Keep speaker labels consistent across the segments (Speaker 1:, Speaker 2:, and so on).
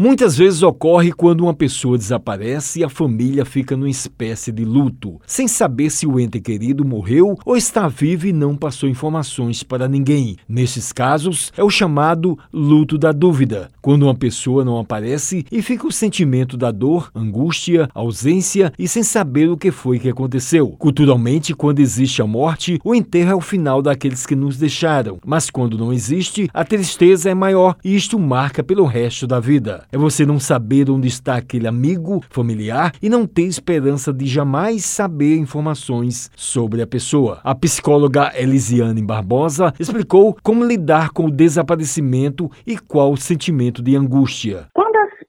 Speaker 1: Muitas vezes ocorre quando uma pessoa desaparece e a família fica numa espécie de luto, sem saber se o ente querido morreu ou está vivo e não passou informações para ninguém. Nestes casos, é o chamado luto da dúvida, quando uma pessoa não aparece e fica o sentimento da dor, angústia, ausência e sem saber o que foi que aconteceu. Culturalmente, quando existe a morte, o enterro é o final daqueles que nos deixaram, mas quando não existe, a tristeza é maior e isto marca pelo resto da vida. É você não saber onde está aquele amigo, familiar e não ter esperança de jamais saber informações sobre a pessoa. A psicóloga Elisiane Barbosa explicou como lidar com o desaparecimento e qual o sentimento de angústia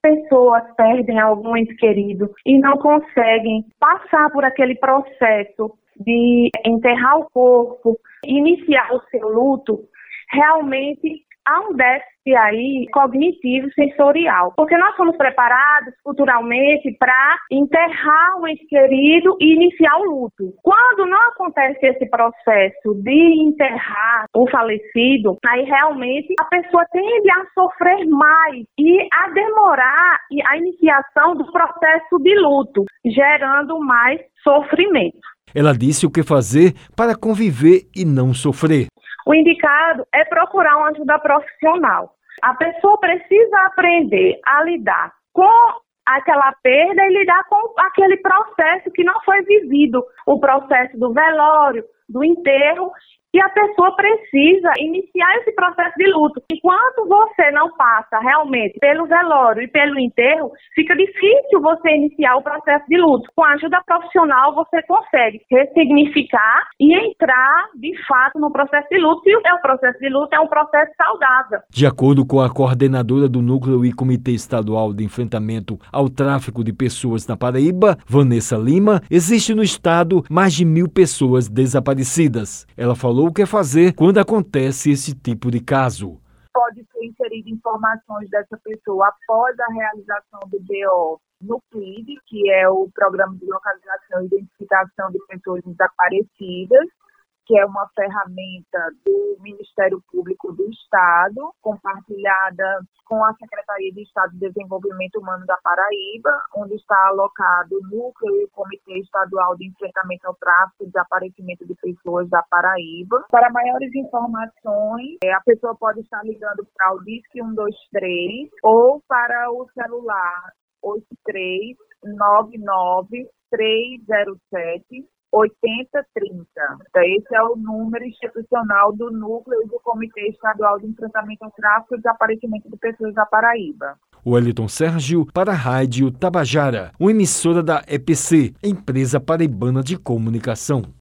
Speaker 2: pessoas perdem algum ente querido e não conseguem passar por aquele processo de enterrar o corpo, iniciar o seu luto, realmente há um déficit aí cognitivo sensorial, porque nós fomos preparados culturalmente para enterrar o ente querido e iniciar o luto. Quando não acontece esse processo de enterrar o falecido, aí realmente a pessoa tende a sofrer mais e a demorar a iniciação do processo de luto, gerando mais sofrimento.
Speaker 1: Ela disse o que fazer para conviver e não sofrer.
Speaker 2: O indicado é procurar uma ajuda profissional. A pessoa precisa aprender a lidar com aquela perda e lidar com aquele processo que não foi vivido, o processo do velório, do enterro e a pessoa precisa iniciar esse processo de luto. Enquanto você não passa realmente pelo velório e pelo enterro, fica difícil você iniciar o processo de luto. Com a ajuda profissional, você consegue ressignificar e entrar de fato no processo de luto. E o processo de luto é um processo saudável.
Speaker 1: De acordo com a coordenadora do Núcleo e Comitê Estadual de Enfrentamento ao Tráfico de Pessoas na Paraíba, Vanessa Lima, existe no estado mais de mil pessoas desaparecidas. Ela falou falou o que fazer quando acontece esse tipo de caso.
Speaker 3: Pode ser inserido informações dessa pessoa após a realização do BO no PID, que é o Programa de Localização e Identificação de Pessoas Desaparecidas, que é uma ferramenta do Ministério Público do Estado, compartilhada com a Secretaria de Estado de Desenvolvimento Humano da Paraíba, onde está alocado o Núcleo e o Comitê Estadual de Enfrentamento ao Tráfico e Desaparecimento de Pessoas da Paraíba. Para maiores informações, é, a pessoa pode estar ligando para o DISC 123 ou para o celular 8399 307 8030. Então, esse é o número institucional do núcleo do Comitê Estadual de Enfrentamento ao Tráfico e Desaparecimento de Pessoas da Paraíba.
Speaker 1: Wellington Sérgio para a Rádio Tabajara, uma emissora da EPC, Empresa Paraibana de Comunicação.